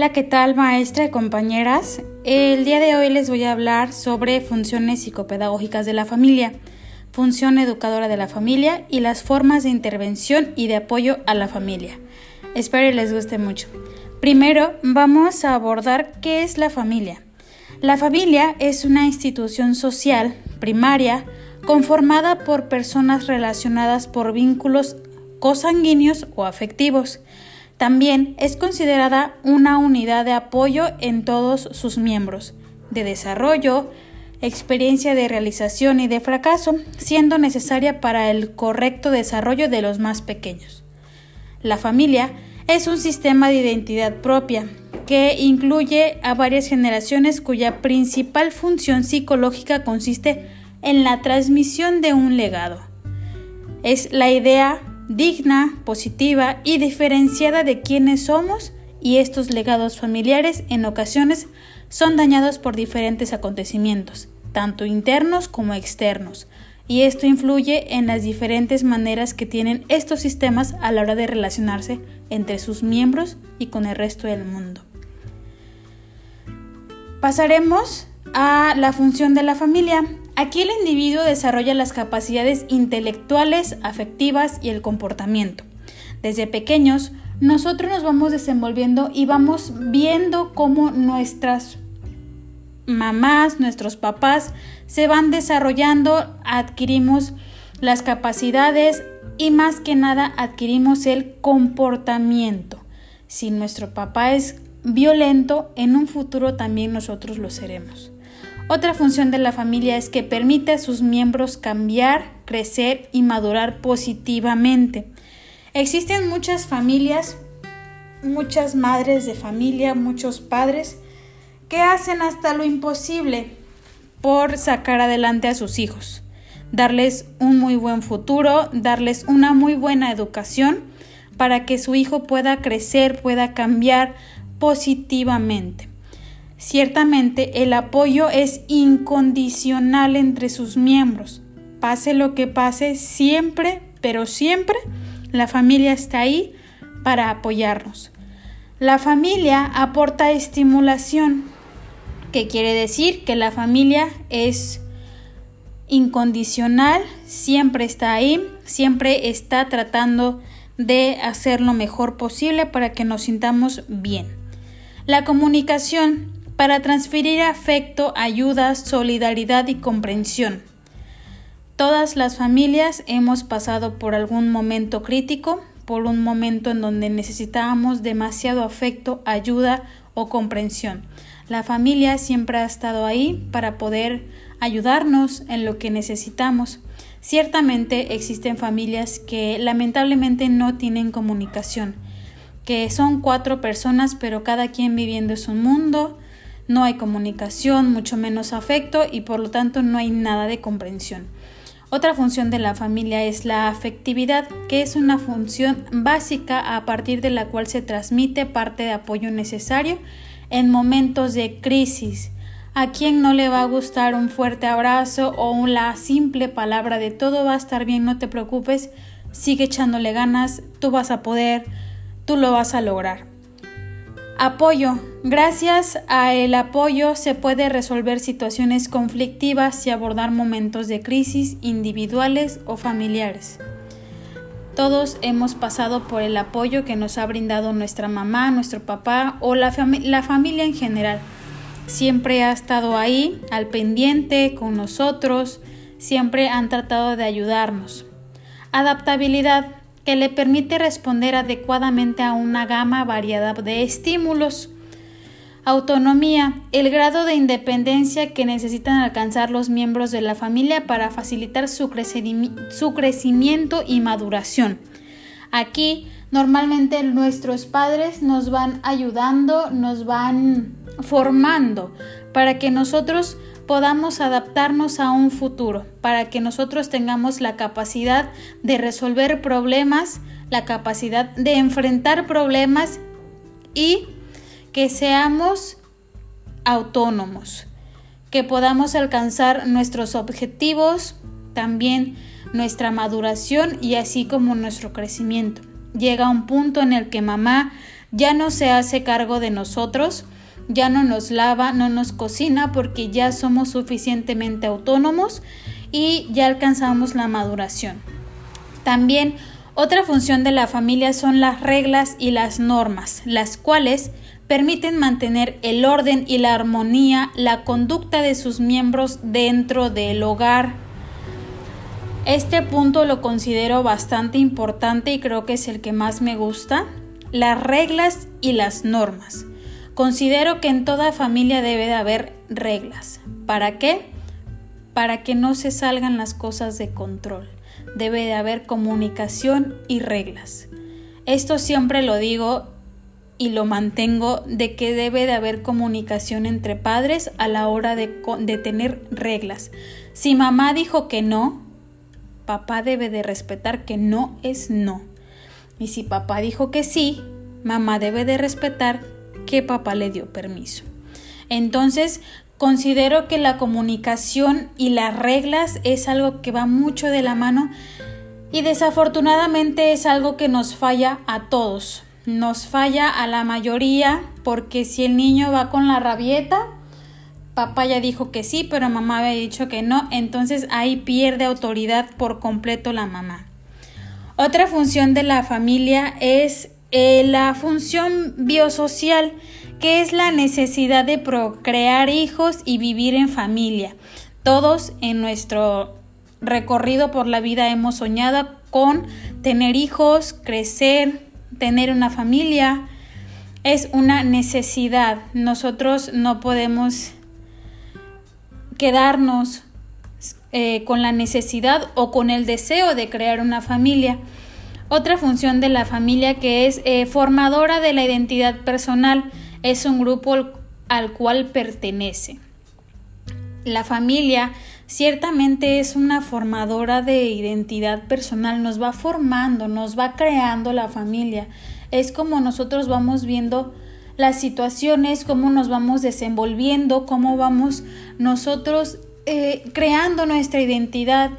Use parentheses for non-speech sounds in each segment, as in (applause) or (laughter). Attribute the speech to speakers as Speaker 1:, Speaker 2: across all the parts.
Speaker 1: Hola, ¿qué tal maestra y compañeras? El día de hoy les voy a hablar sobre funciones psicopedagógicas de la familia, función educadora de la familia y las formas de intervención y de apoyo a la familia. Espero les guste mucho. Primero vamos a abordar qué es la familia. La familia es una institución social primaria conformada por personas relacionadas por vínculos cosanguíneos o afectivos también es considerada una unidad de apoyo en todos sus miembros, de desarrollo, experiencia de realización y de fracaso, siendo necesaria para el correcto desarrollo de los más pequeños. La familia es un sistema de identidad propia que incluye a varias generaciones cuya principal función psicológica consiste en la transmisión de un legado. Es la idea digna, positiva y diferenciada de quienes somos y estos legados familiares en ocasiones son dañados por diferentes acontecimientos, tanto internos como externos, y esto influye en las diferentes maneras que tienen estos sistemas a la hora de relacionarse entre sus miembros y con el resto del mundo. Pasaremos a la función de la familia. Aquí el individuo desarrolla las capacidades intelectuales, afectivas y el comportamiento. Desde pequeños, nosotros nos vamos desenvolviendo y vamos viendo cómo nuestras mamás, nuestros papás se van desarrollando, adquirimos las capacidades y más que nada adquirimos el comportamiento. Si nuestro papá es violento, en un futuro también nosotros lo seremos. Otra función de la familia es que permite a sus miembros cambiar, crecer y madurar positivamente. Existen muchas familias, muchas madres de familia, muchos padres que hacen hasta lo imposible por sacar adelante a sus hijos, darles un muy buen futuro, darles una muy buena educación para que su hijo pueda crecer, pueda cambiar positivamente. Ciertamente el apoyo es incondicional entre sus miembros. Pase lo que pase, siempre, pero siempre, la familia está ahí para apoyarnos. La familia aporta estimulación, que quiere decir que la familia es incondicional, siempre está ahí, siempre está tratando de hacer lo mejor posible para que nos sintamos bien. La comunicación para transferir afecto, ayuda, solidaridad y comprensión. Todas las familias hemos pasado por algún momento crítico, por un momento en donde necesitábamos demasiado afecto, ayuda o comprensión. La familia siempre ha estado ahí para poder ayudarnos en lo que necesitamos. Ciertamente existen familias que lamentablemente no tienen comunicación, que son cuatro personas pero cada quien viviendo su mundo, no hay comunicación, mucho menos afecto y por lo tanto no hay nada de comprensión. Otra función de la familia es la afectividad, que es una función básica a partir de la cual se transmite parte de apoyo necesario en momentos de crisis. ¿A quién no le va a gustar un fuerte abrazo o la simple palabra de todo va a estar bien, no te preocupes, sigue echándole ganas, tú vas a poder, tú lo vas a lograr? Apoyo. Gracias a el apoyo se puede resolver situaciones conflictivas y abordar momentos de crisis individuales o familiares. Todos hemos pasado por el apoyo que nos ha brindado nuestra mamá, nuestro papá o la, la familia en general. Siempre ha estado ahí, al pendiente, con nosotros, siempre han tratado de ayudarnos. Adaptabilidad que le permite responder adecuadamente a una gama variada de estímulos. Autonomía, el grado de independencia que necesitan alcanzar los miembros de la familia para facilitar su, su crecimiento y maduración. Aquí normalmente nuestros padres nos van ayudando, nos van formando para que nosotros podamos adaptarnos a un futuro, para que nosotros tengamos la capacidad de resolver problemas, la capacidad de enfrentar problemas y que seamos autónomos, que podamos alcanzar nuestros objetivos, también nuestra maduración y así como nuestro crecimiento. Llega un punto en el que mamá ya no se hace cargo de nosotros, ya no nos lava, no nos cocina porque ya somos suficientemente autónomos y ya alcanzamos la maduración. También otra función de la familia son las reglas y las normas, las cuales permiten mantener el orden y la armonía, la conducta de sus miembros dentro del hogar. Este punto lo considero bastante importante y creo que es el que más me gusta, las reglas y las normas. Considero que en toda familia debe de haber reglas. ¿Para qué? Para que no se salgan las cosas de control. Debe de haber comunicación y reglas. Esto siempre lo digo y lo mantengo de que debe de haber comunicación entre padres a la hora de, de, tener reglas. Si mamá dijo que no, papá debe de respetar que no es no. Y si papá dijo que sí, mamá debe de respetar que papá le dio permiso. Entonces, considero que la comunicación y las reglas es algo que va mucho de la mano y desafortunadamente es algo que nos falla a todos nos falla a la mayoría porque si el niño va con la rabieta, papá ya dijo que sí, pero mamá había dicho que no, entonces ahí pierde autoridad por completo la mamá. Otra función de la familia es eh, la función biosocial, que es la necesidad de procrear hijos y vivir en familia. Todos en nuestro recorrido por la vida hemos soñado con tener hijos, crecer, tener una familia es una necesidad. Nosotros no podemos quedarnos eh, con la necesidad o con el deseo de crear una familia. Otra función de la familia que es eh, formadora de la identidad personal es un grupo al cual pertenece. La familia ciertamente es una formadora de identidad personal, nos va formando, nos va creando la familia. Es como nosotros vamos viendo las situaciones, cómo nos vamos desenvolviendo, cómo vamos nosotros eh, creando nuestra identidad.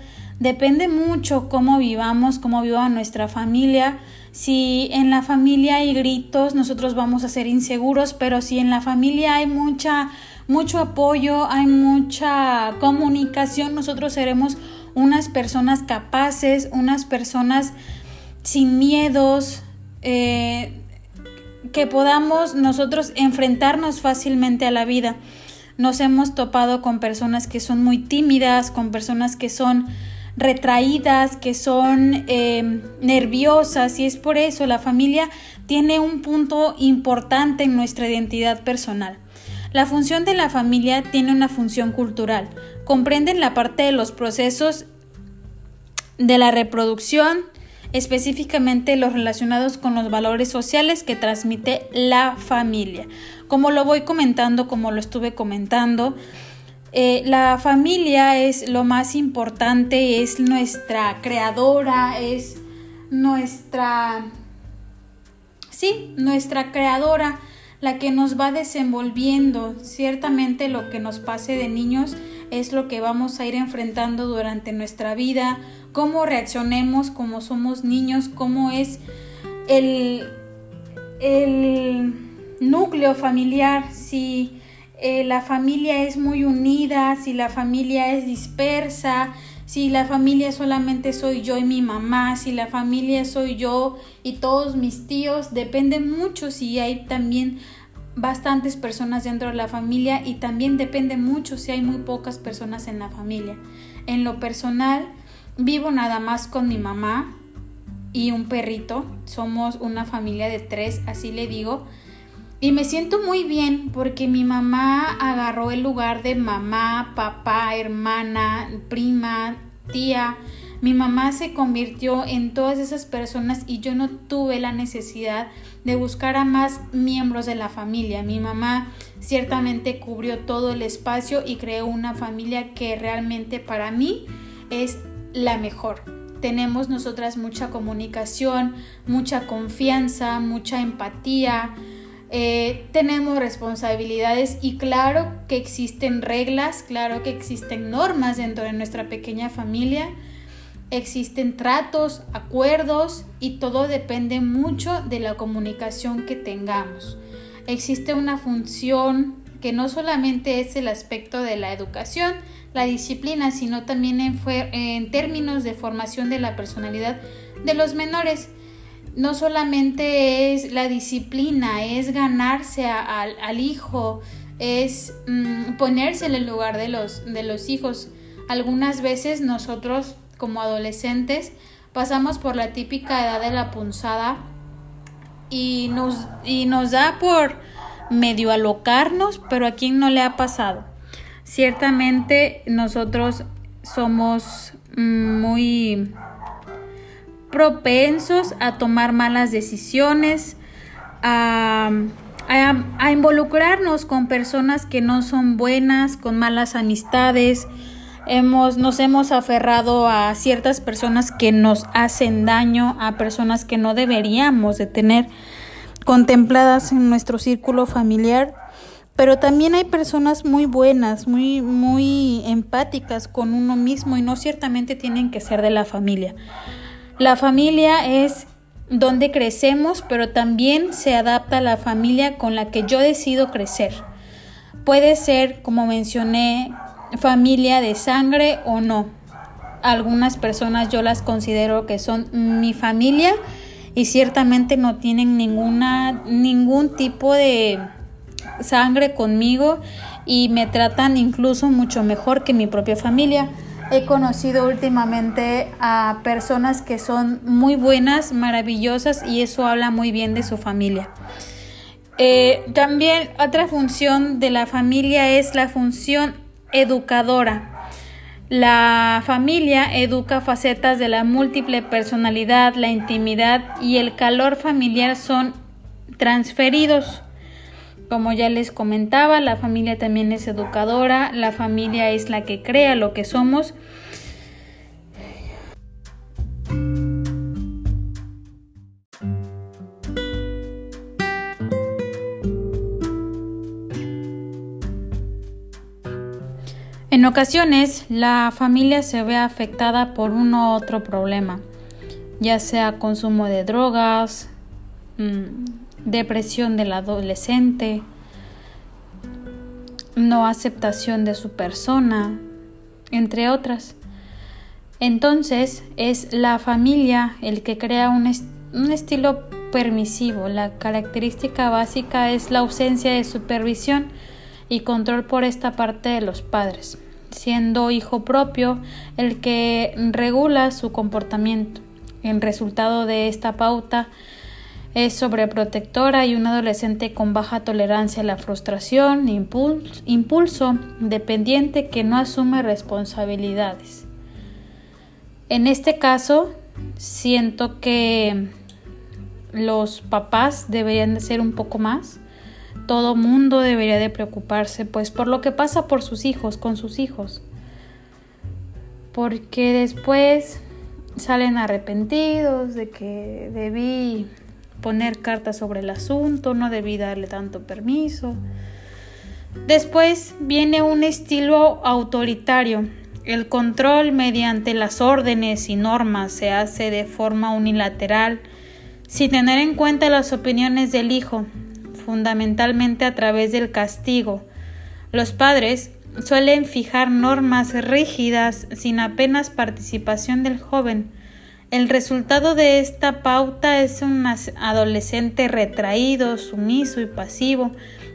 Speaker 1: Depende mucho cómo vivamos, cómo viva nuestra familia. Si en la familia hay gritos, nosotros vamos a ser inseguros, pero si en la familia hay mucha mucho apoyo, hay mucha comunicación, nosotros seremos unas personas capaces, unas personas sin miedos, eh, que podamos nosotros enfrentarnos fácilmente a la vida. Nos hemos topado con personas que son muy tímidas, con personas que son retraídas, que son eh, nerviosas y es por eso la familia tiene un punto importante en nuestra identidad personal. La función de la familia tiene una función cultural. Comprenden la parte de los procesos de la reproducción, específicamente los relacionados con los valores sociales que transmite la familia. Como lo voy comentando, como lo estuve comentando, eh, la familia es lo más importante, es nuestra creadora, es nuestra... Sí, nuestra creadora la que nos va desenvolviendo. Ciertamente lo que nos pase de niños es lo que vamos a ir enfrentando durante nuestra vida, cómo reaccionemos como somos niños, cómo es el, el núcleo familiar, si eh, la familia es muy unida, si la familia es dispersa, si la familia solamente soy yo y mi mamá, si la familia soy yo y todos mis tíos, depende mucho si hay también bastantes personas dentro de la familia y también depende mucho si hay muy pocas personas en la familia. En lo personal, vivo nada más con mi mamá y un perrito. Somos una familia de tres, así le digo. Y me siento muy bien porque mi mamá agarró el lugar de mamá, papá, hermana, prima, tía. Mi mamá se convirtió en todas esas personas y yo no tuve la necesidad de buscar a más miembros de la familia. Mi mamá ciertamente cubrió todo el espacio y creó una familia que realmente para mí es la mejor. Tenemos nosotras mucha comunicación, mucha confianza, mucha empatía, eh, tenemos responsabilidades y claro que existen reglas, claro que existen normas dentro de nuestra pequeña familia, existen tratos, acuerdos y todo depende mucho de la comunicación que tengamos. Existe una función que no solamente es el aspecto de la educación, la disciplina, sino también en, términos de formación de la personalidad de los menores. No solamente es la disciplina, es ganarse al hijo, es mm, ponerse en el lugar de los, de los hijos. Algunas veces nosotros como adolescentes pasamos por la típica edad de la punzada y nos, y nos da por medio alocarnos, pero a quién no le ha pasado. Ciertamente nosotros somos muy propensos a tomar malas decisiones, a, a, involucrarnos con personas que no son buenas, con malas amistades. Hemos, nos hemos aferrado a ciertas personas que nos hacen daño, a personas que no deberíamos de tener contempladas en nuestro círculo familiar, pero también hay personas muy buenas, muy, muy empáticas con uno mismo y no ciertamente tienen que ser de la familia. La familia es donde crecemos, pero también se adapta a la familia con la que yo decido crecer. Puede ser, como mencioné, familia de sangre o no. Algunas personas yo las considero que son mi familia y ciertamente no tienen ninguna ningún tipo de sangre conmigo y me tratan incluso mucho mejor que mi propia familia. He conocido últimamente a personas que son muy buenas, maravillosas y eso habla muy bien de su familia. Eh, también otra función de la familia es la función educadora. La familia educa facetas de la múltiple personalidad, la intimidad y el calor familiar son transferidos. Como ya les comentaba, la familia también es educadora, la familia es la que crea lo que somos. En ocasiones, la familia se ve afectada por uno u otro problema, ya sea consumo de drogas, depresión del adolescente, no aceptación de su persona, entre otras. Entonces es la familia el que crea un, estilo permisivo. La característica básica es la ausencia de supervisión y control por esta parte de los padres, siendo hijo propio el que regula su comportamiento. El resultado de esta pauta es sobreprotectora y un adolescente con baja tolerancia a la frustración, impulso, dependiente que no asume responsabilidades. En este caso, siento que los papás deberían de ser un poco más todo mundo debería de preocuparse pues por lo que pasa por sus hijos, con sus hijos. Porque después salen arrepentidos de que debí poner cartas sobre el asunto, no debí darle tanto permiso. Después viene un estilo autoritario. El control mediante las órdenes y normas se hace de forma unilateral, sin tener en cuenta las opiniones del hijo, fundamentalmente a través del castigo. Los padres suelen fijar normas rígidas sin apenas participación del joven. El resultado de esta pauta es un adolescente retraído, sumiso y pasivo,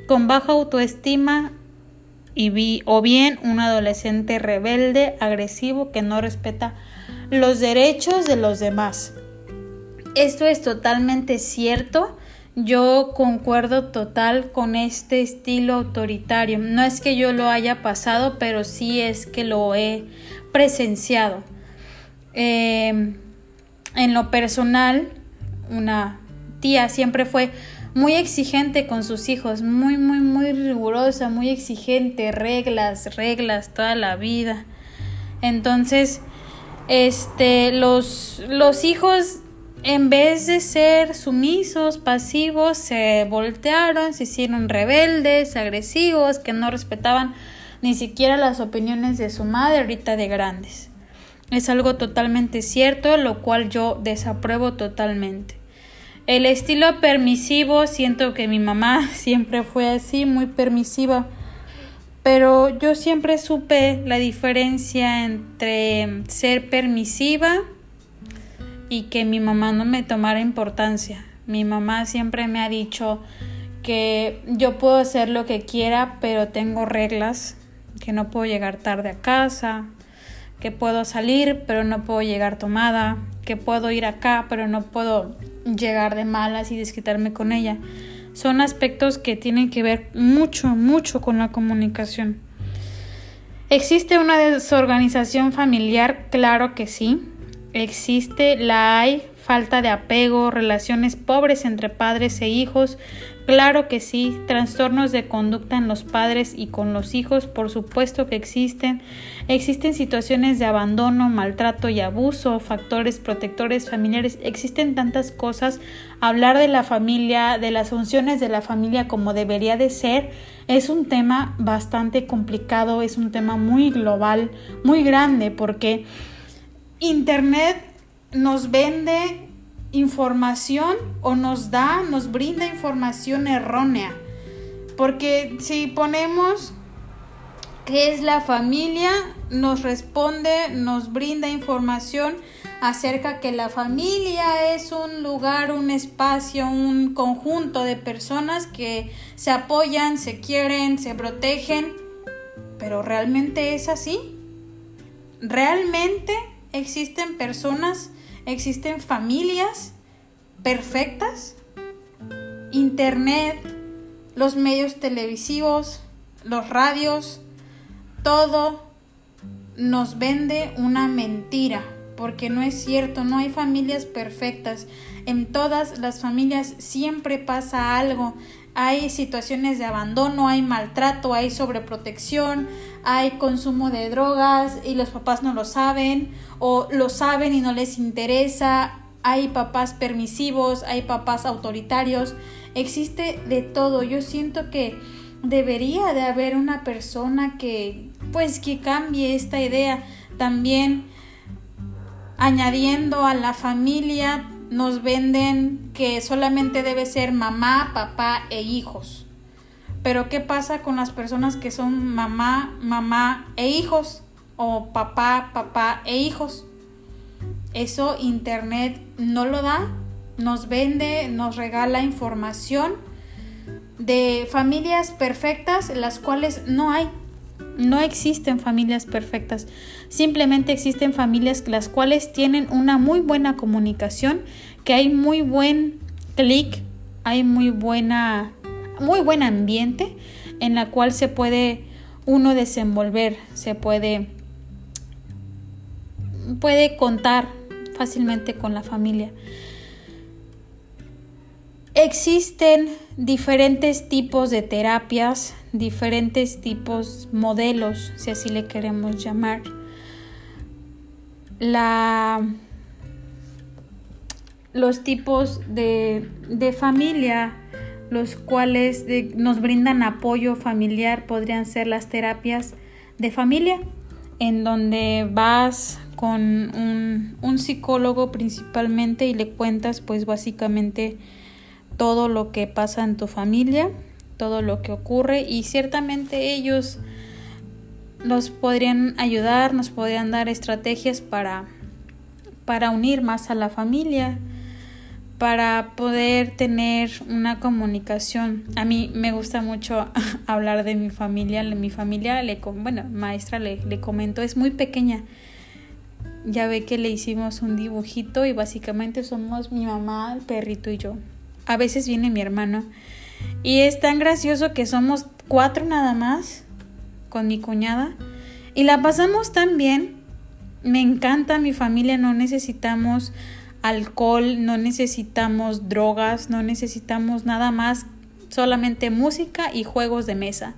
Speaker 1: con baja autoestima y o bien un adolescente rebelde, agresivo, que no respeta los derechos de los demás. Esto es totalmente cierto yo concuerdo total con este estilo autoritario. No es que yo lo haya pasado, pero sí es que lo he presenciado. Em, en lo personal, una tía siempre fue muy exigente con sus hijos, muy, muy, muy rigurosa, muy exigente, reglas, reglas, toda la vida. Entonces, este, los, los hijos en vez de ser sumisos, pasivos, se voltearon, se hicieron rebeldes, agresivos, que no respetaban ni siquiera las opiniones de su madre ahorita de grandes. Es algo totalmente cierto, lo cual yo desapruebo totalmente. El estilo permisivo, siento que mi mamá (laughs) siempre fue así, muy permisiva. Pero yo siempre supe la diferencia entre ser permisiva y que mi mamá no me tomara importancia. Mi mamá siempre me ha dicho que yo puedo hacer lo que quiera, pero tengo reglas, que no puedo llegar tarde a casa, que puedo salir, pero no puedo llegar tomada, que puedo ir acá, pero no puedo llegar de malas y desquitarme con ella. Son aspectos que tienen que ver mucho, mucho con la comunicación. ¿Existe una desorganización familiar? Claro que sí. Existe, la hay, falta de apego, relaciones pobres entre padres e hijos, Claro que sí, trastornos de conducta en los padres y con los hijos, por supuesto que existen. Existen situaciones de abandono, maltrato y abuso, factores protectores familiares, existen tantas cosas. Hablar de la familia, de las funciones de la familia como debería de ser, es un tema bastante complicado, es un tema muy global, muy grande, porque Internet nos vende información o nos da, nos brinda información errónea. Porque si ponemos qué es la familia, nos responde, nos brinda información acerca que la familia es un lugar, un espacio, un conjunto de personas que se apoyan, se quieren, se protegen. Pero ¿realmente es así? ¿Realmente existen personas existen familias perfectas, internet, los medios televisivos, los radios, todo nos vende una mentira, porque no es cierto, no hay familias perfectas. En todas las familias siempre pasa algo. Hay situaciones de abandono, hay maltrato, hay sobreprotección, hay consumo de drogas y los papás no lo saben o lo saben y no les interesa. Hay papás permisivos, hay papás autoritarios, existe de todo. Yo siento que debería de haber una persona que pues que cambie esta idea. También añadiendo a la familia nos venden que solamente debe ser mamá, papá e hijos. Pero ¿qué pasa con las personas que son mamá, mamá e hijos? O papá, papá e hijos. Eso Internet no lo da. Nos vende, nos regala información de familias perfectas, las cuales no hay. No existen familias perfectas. Simplemente existen familias las cuales tienen una muy buena comunicación, que hay muy buen clic, hay muy buena muy buen ambiente en la cual se puede uno desenvolver, se puede puede contar fácilmente con la familia. Existen diferentes tipos de terapias, diferentes tipos, modelos, si así le queremos llamar. La, los tipos de, de familia los cuales nos brindan apoyo familiar podrían ser las terapias de familia, en donde vas con un, un, psicólogo principalmente y le cuentas pues básicamente todo lo que pasa en tu familia, todo lo que ocurre y ciertamente ellos nos podrían ayudar, nos podrían dar estrategias para, para unir más a la familia, para poder tener una comunicación. A mí me gusta mucho (laughs) hablar de mi familia. Mi familia, le, bueno, maestra le, le comentó, es muy pequeña. Ya ve que le hicimos un dibujito y básicamente somos mi mamá, el perrito y yo. A veces viene mi hermano. Y es tan gracioso que somos cuatro nada más con mi cuñada. Y la pasamos tan bien. Me encanta mi familia, no necesitamos alcohol, no necesitamos drogas, no necesitamos nada más, solamente música y juegos de mesa.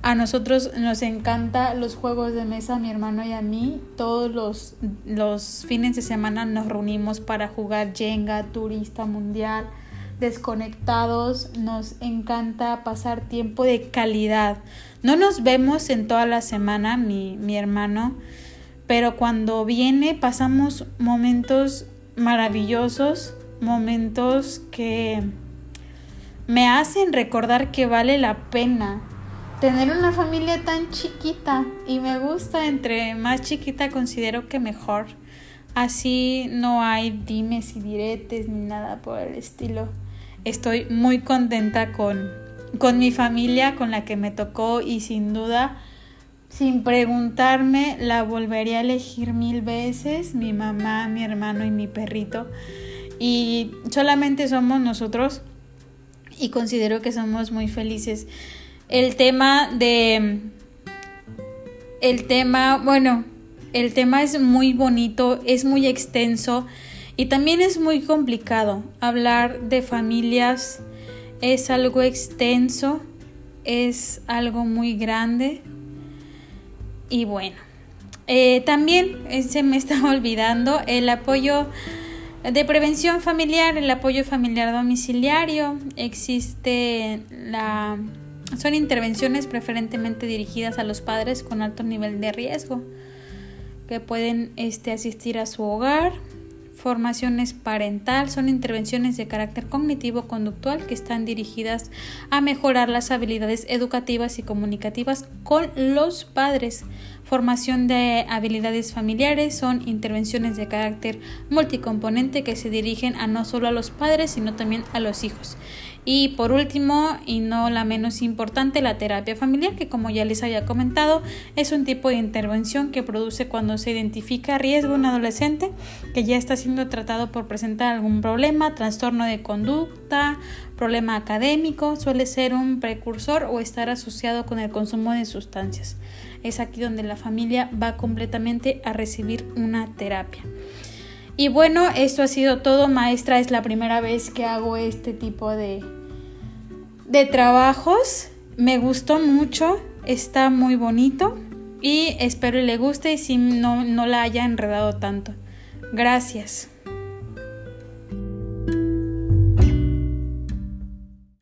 Speaker 1: A nosotros nos encanta los juegos de mesa, mi hermano y a mí. Todos los, los fines de semana nos reunimos para jugar Jenga, Turista Mundial, desconectados. Nos encanta pasar tiempo de calidad. No nos vemos en toda la semana, mi, mi hermano pero cuando viene pasamos momentos maravillosos, momentos que me hacen recordar que vale la pena tener una familia tan chiquita y me gusta, entre más chiquita considero que mejor. Así no hay dimes y diretes ni nada por el estilo. Estoy muy contenta con, con mi familia, con la que me tocó y sin duda, sin preguntarme, la volvería a elegir mil veces, mi mamá, mi hermano y mi perrito. Y solamente somos nosotros y considero que somos muy felices. El tema de... El tema, bueno, el tema es muy bonito, es muy extenso y también es muy complicado. Hablar de familias es algo extenso, es algo muy grande y bueno. Eh, también eh, se me (laughs) está olvidando el apoyo de prevención familiar, el apoyo familiar domiciliario, existe la son intervenciones preferentemente dirigidas a los padres con alto nivel de riesgo que pueden este, asistir a su hogar. Formaciones parental son intervenciones de carácter cognitivo-conductual que están dirigidas a mejorar las habilidades educativas y comunicativas con los padres. Formación de habilidades familiares son intervenciones de carácter multicomponente que se dirigen a no solo a los padres, sino también a los hijos. Y por último, y no la menos importante, la terapia familiar, que como ya les había comentado, es un tipo de intervención que produce cuando se identifica riesgo en un adolescente que ya está siendo tratado por presentar algún problema, trastorno de conducta, problema académico, suele ser un precursor o estar asociado con el consumo de sustancias es aquí donde la familia va completamente a recibir una terapia. Y bueno, esto ha sido todo, maestra, es la primera vez que hago este tipo de, de trabajos. Me gustó mucho, está muy bonito y espero le guste y si no, no la haya enredado tanto. Gracias.